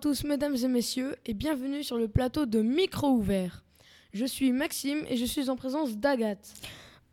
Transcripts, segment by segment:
tous, mesdames et messieurs, et bienvenue sur le plateau de Micro Ouvert. Je suis Maxime et je suis en présence d'Agathe.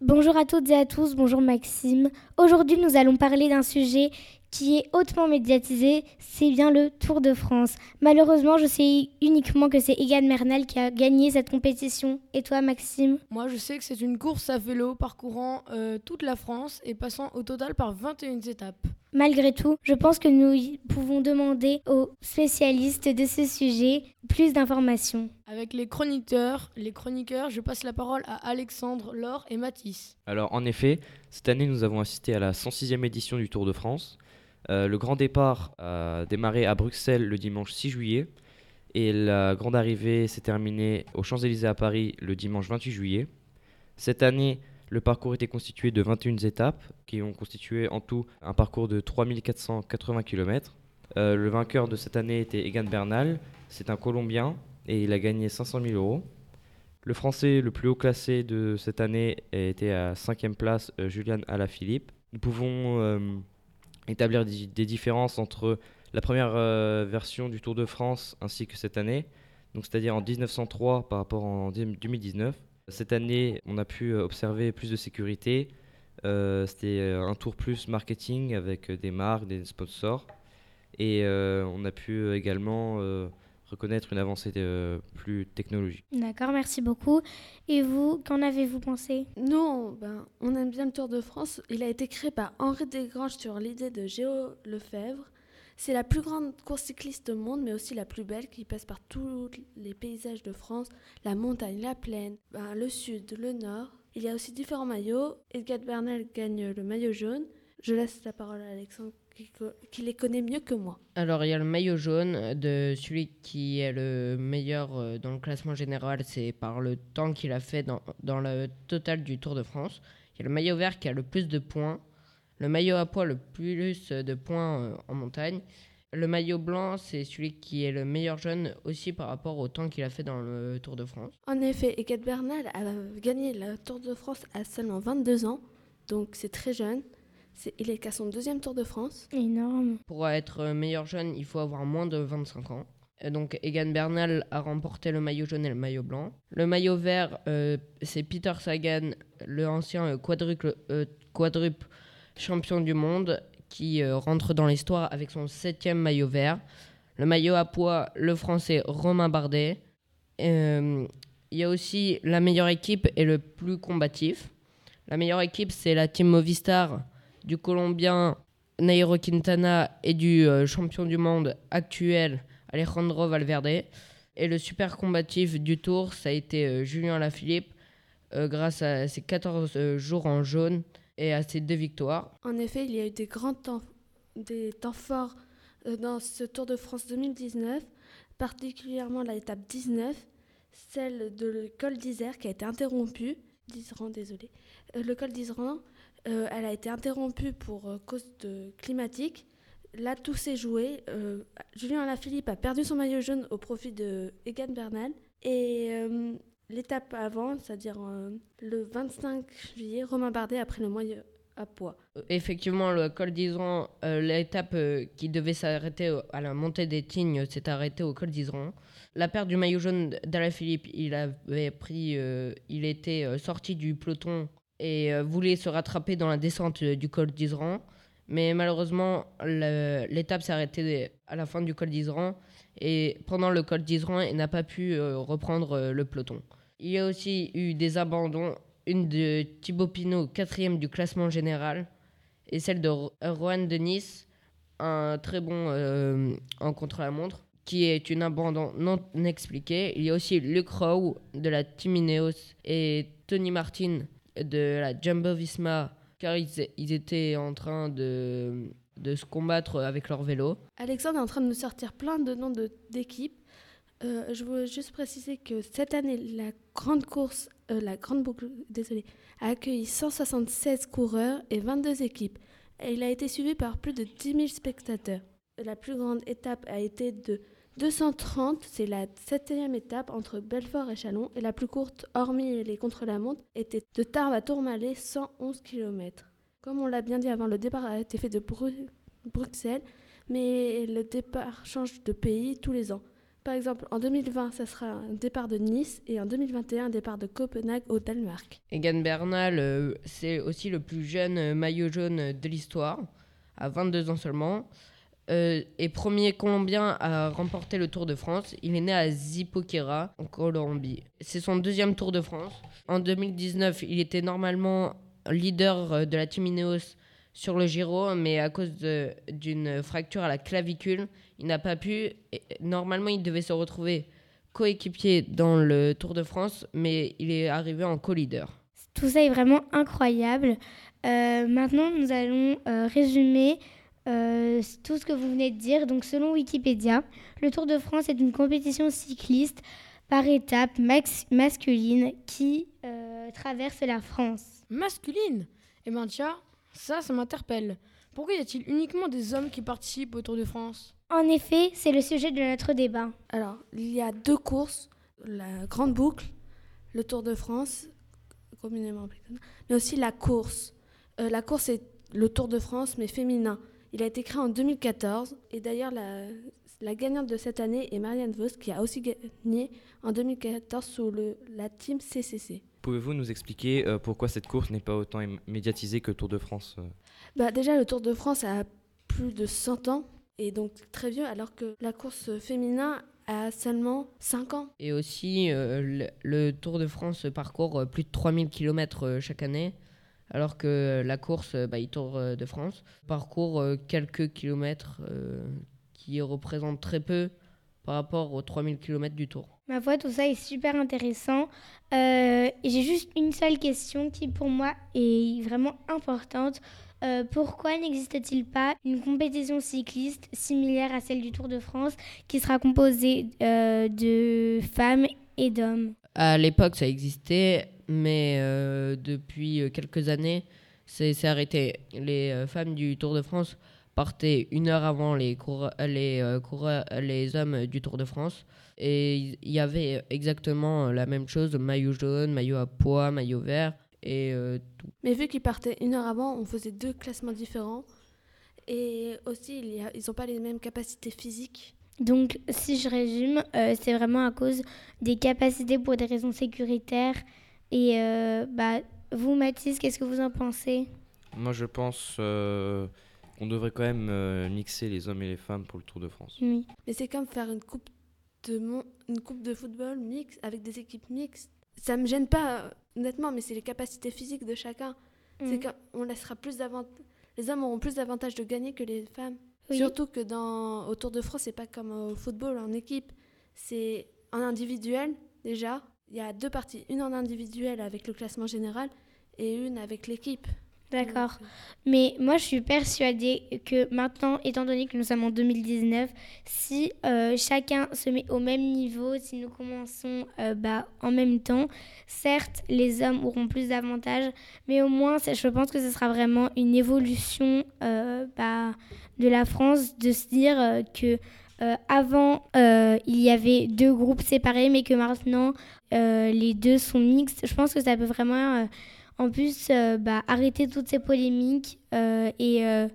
Bonjour à toutes et à tous, bonjour Maxime. Aujourd'hui, nous allons parler d'un sujet qui est hautement médiatisé, c'est bien le Tour de France. Malheureusement, je sais uniquement que c'est Egan Bernal qui a gagné cette compétition. Et toi, Maxime? Moi, je sais que c'est une course à vélo parcourant euh, toute la France et passant au total par 21 étapes. Malgré tout, je pense que nous pouvons demander aux spécialistes de ce sujet plus d'informations. Avec les chroniqueurs, les chroniqueurs, je passe la parole à Alexandre, Laure et Mathis. Alors en effet, cette année nous avons assisté à la 106e édition du Tour de France. Euh, le grand départ a démarré à Bruxelles le dimanche 6 juillet et la grande arrivée s'est terminée aux Champs-Élysées à Paris le dimanche 28 juillet. Cette année, le parcours était constitué de 21 étapes qui ont constitué en tout un parcours de 3480 km. Euh, le vainqueur de cette année était Egan Bernal, c'est un Colombien et il a gagné 500 000 euros. Le Français le plus haut classé de cette année était à 5 place, euh, Julian Alaphilippe. Nous pouvons euh, établir des, différences entre la première version du Tour de France ainsi que cette année, c'est-à-dire en 1903 par rapport en 2019. Cette année, on a pu euh, observer plus de sécurité. Euh, c'était euh, un tour plus marketing avec des marques, des sponsors. Et on a pu également reconnaître une avancée plus technologique. D'accord, merci beaucoup. Et vous, qu'en avez-vous pensé? Nous, ben, on aime bien le Tour de France. Il a été créé par Henri Desgranges sur l'idée de Géo Lefebvre. C'est la plus grande course cycliste au monde, mais aussi la plus belle, qui passe par tous les paysages de France, la montagne, la plaine, ben, le sud, le nord. Il y a aussi différents maillots. Edgar Bernal gagne le maillot jaune. Je laisse la parole à Alexandre qui, les connaît mieux que moi. Alors il y a le maillot jaune de celui qui est le meilleur euh, dans le classement général, c'est par le temps qu'il a fait dans, dans le total du Tour de France. Il y a le maillot vert qui a le plus de points le maillot à poids le plus de points euh, en montagne. Le maillot blanc, c'est celui qui est le meilleur jeune aussi par rapport au temps qu'il a fait dans le Tour de France. En effet, Egat Bernal a gagné le Tour de France à seulement 22 ans, donc c'est très jeune. il est qu'à son deuxième Tour de France. Énorme. Pour être meilleur jeune, il faut avoir moins de 25 ans. donc Egan Bernal a remporté le maillot jaune et le maillot blanc. Le maillot vert, euh, c'est Peter Sagan, le ancien euh, quadruple, quadruple champion du monde, qui euh, rentre dans l'histoire avec son septième maillot vert. Le maillot à poids, le français Romain Bardet. Euh, il y a aussi la meilleure équipe et le plus combatif. La meilleure équipe, c'est la team Movistar du Colombien Nairo Quintana et du euh, champion du monde actuel Alejandro Valverde. Et le super combatif du tour, ça a été Julien Lafilippe grâce à ses 14 jours en jaune et à ses deux victoires. En effet, il y a eu des grands temps, des temps forts euh, dans ce Tour de France 2019, particulièrement la étape 19, celle de col d'Isère qui a été interrompue. désolé. Euh, le col d'Iseran, euh, elle a été interrompue pour cause de climatique. Là, tout s'est joué. Julien Alaphilippe a perdu son maillot jaune au profit de Egan Bernal. Et l'étape avant, c'est-à-dire euh, le 25 juillet, Romain Bardet a pris le moyen à poids. Effectivement, le col d'Iseran, euh, l'étape euh, qui devait s'arrêter à la montée des Tignes s'est arrêtée au col d'Iseran. La perte du maillot jaune Philippe, il avait pris, il était sorti du peloton et voulait se rattraper dans la descente du col d'Iseran. Mais malheureusement, l'étape s'est arrêtée à la fin du col d'Iseran et pendant le col d'Iseran, il n'a pas pu reprendre le peloton. Il y a aussi eu des abandons, une de Thibaut Pinot, quatrième du classement général, et celle de Rohan de Nice, un très bon euh, en contre-la-montre, qui est une abandon non expliquée. Il y a aussi Luke Rowe de la Team Ineos et Tony Martin de la Jumbo Visma, car ils, étaient en train de, de se combattre avec leur vélo. Alexandre est en train de nous sortir plein de noms d'équipes. Euh, je veux juste préciser que cette année, la grande course, euh, la grande boucle, désolé, a accueilli 176 coureurs et 22 équipes. Il a été suivi par plus de 10 000 spectateurs. La plus grande étape a été de 230, c'est la septième étape entre Belfort et Chalon, et la plus courte, hormis les contre-la-montre, était de Tarbes à Tourmalet, 111 km. Comme on l'a bien dit avant, le départ a été fait de Bruxelles mais le départ change de pays tous les ans. Par exemple, en 2020, ça sera un départ de Nice et en 2021, un départ de Copenhague au Danemark. Egan Bernal, euh, c'est aussi le plus jeune euh, maillot jaune de l'histoire, à 22 ans seulement. Euh, et premier Colombien à remporter le Tour de France. Il est né à Zipoquera, en Colombie. C'est son deuxième Tour de France. En 2019, il était normalement leader de la Team Ineos sur le Giro, mais à cause d'une fracture à la clavicule, il n'a pas pu. normalement, il devait se retrouver coéquipier dans le Tour de France, mais il est arrivé en co-leader. Tout ça est vraiment incroyable. Euh, maintenant, nous allons euh, résumer euh, tout ce que vous venez de dire. Donc, selon Wikipédia, le Tour de France est une compétition cycliste par étapes masculine qui traverse la France. Masculine? Eh bien, tiens, ça, ça m'interpelle. Pourquoi y a-t-il uniquement des hommes qui participent au Tour de France? En effet, c'est le sujet de notre débat. Alors, il y a deux courses, la Grande Boucle, le Tour de France, communément appelé mais aussi la course. Euh, la course est le Tour de France, mais féminin. Il a été créé en 2014, et d'ailleurs, la, la gagnante de cette année est Marianne Vos, qui a aussi gagné en 2014 sous le, la team CCC. Pouvez-vous nous expliquer euh, pourquoi cette course n'est pas autant médiatisée que le Tour de France euh? Bah, Déjà, le Tour de France a plus de 100 ans et donc très vieux, alors que la course féminin a seulement 5 ans. Et aussi, euh, le, Tour de France parcourt plus de 3000 km chaque année, alors que la course, bah, Tour de France, parcourt quelques kilomètres qui représentent très peu par rapport aux 3000 km du Tour. Ma foi, tout ça est super intéressant. Euh, J'ai juste une seule question qui, pour moi, est vraiment importante. Euh, pourquoi n'existe-t-il pas une compétition cycliste similaire à celle du Tour de France qui sera composée euh, de femmes et d'hommes? À l'époque, ça existait, mais euh, depuis quelques années, c'est arrêté. Les femmes du Tour de France partaient une heure avant les, les, hommes du Tour de France. Et il y avait exactement la même chose, maillot jaune, maillot à poids, maillot vert et euh, tout. Mais vu qu'ils partaient une heure avant, on faisait deux classements différents. Et aussi, ils n'ont pas les mêmes capacités physiques. Donc, si je résume, euh, c'est vraiment à cause des capacités pour des raisons sécuritaires. Et euh, bah, vous, Mathis, qu'est-ce que vous en pensez? Moi, je pense qu'on devrait quand même mixer les hommes et les femmes pour le Tour de France. Oui. Mais c'est comme faire une coupe une coupe de football mixte avec des équipes mixtes. Ça me gêne pas, honnêtement, mais c'est les capacités physiques de chacun. C'est qu'on laissera plus Les hommes auront plus d'avantages de gagner que les femmes. Surtout que dans au Tour de France, c'est pas comme au football en équipe. C'est en individuel déjà. Il y a deux parties, une en individuel avec le classement général et une avec l'équipe. D'accord. Mais moi, je suis persuadée que maintenant, étant donné que nous sommes en 2019, si euh, chacun se met au même niveau, si nous commençons euh, bah, en même temps, certes, les hommes auront plus d'avantages, mais au moins, je pense que ce sera vraiment une évolution euh, bah, de la France de se dire que avant, il y avait deux groupes séparés, mais que maintenant, les deux sont mixtes. Je pense que ça peut vraiment en plus, euh, bah, arrêter toutes ces polémiques euh, et euh,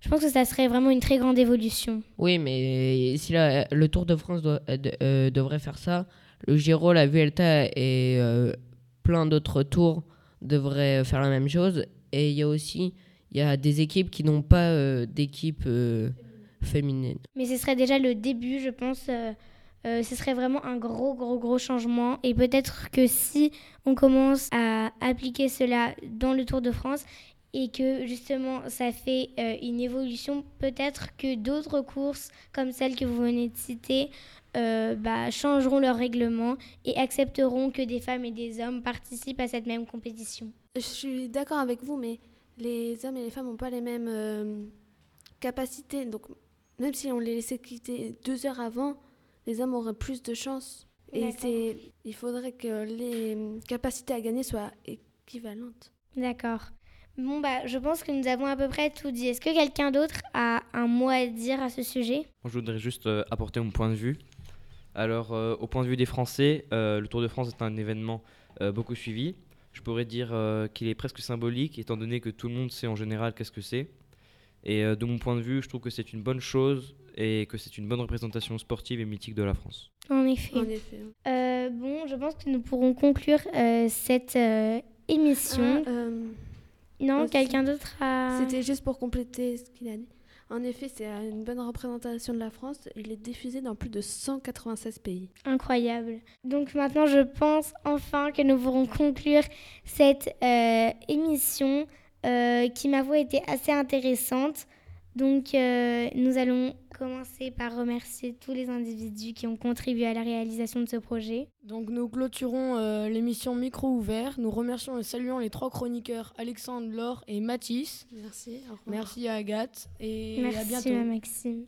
je pense que ça serait vraiment une très grande évolution. Oui, mais si le Tour de France devrait faire ça, le Giro, la Vuelta et plein d'autres tours devraient faire la même chose. Et il y a aussi il y a des équipes qui n'ont pas d'équipe féminine. Mais ce serait déjà le début, je pense. Euh, ce serait vraiment un gros, gros, gros changement. Et peut-être que si on commence à appliquer cela dans le Tour de France et que justement ça fait euh, une évolution, peut-être que d'autres courses comme celle que vous venez de citer euh, bah, changeront leur règlement et accepteront que des femmes et des hommes participent à cette même compétition. Je suis d'accord avec vous, mais les hommes et les femmes n'ont pas les mêmes capacités. Donc même si on les laissait quitter deux heures avant, les hommes auraient plus de chance. Et c'est, il faudrait que les capacités à gagner soient équivalentes. D'accord. Bon, bah, je pense que nous avons à peu près tout dit. Est-ce que quelqu'un d'autre a un mot à dire à ce sujet? Je voudrais juste euh, apporter mon point de vue. Alors, euh, au point de vue des Français, euh, le Tour de France est un événement beaucoup suivi. Je pourrais dire qu'il est presque symbolique, étant donné que tout le monde sait en général qu'est-ce que c'est. Et euh, de mon point de vue, je trouve que c'est une bonne chose et que c'est une bonne représentation sportive et mythique de la France. En effet. En effet. Euh, bon, je pense que nous pourrons conclure euh, cette euh, émission. Ah, euh, non, quelqu'un d'autre a... C'était juste pour compléter ce qu'il a dit. En effet, c'est une bonne représentation de la France. Il est diffusé dans plus de 196 pays. Incroyable. Donc maintenant, je pense enfin que nous pourrons conclure cette euh, émission euh, qui, ma était assez intéressante. Donc, euh, nous allons commencer par remercier tous les individus qui ont contribué à la réalisation de ce projet. Donc nous clôturons euh, l'émission Micro ouvert. Nous remercions et saluons les trois chroniqueurs Alexandre, Laure et Mathis. Merci. Merci à Agathe et à Merci, bientôt. Maxime.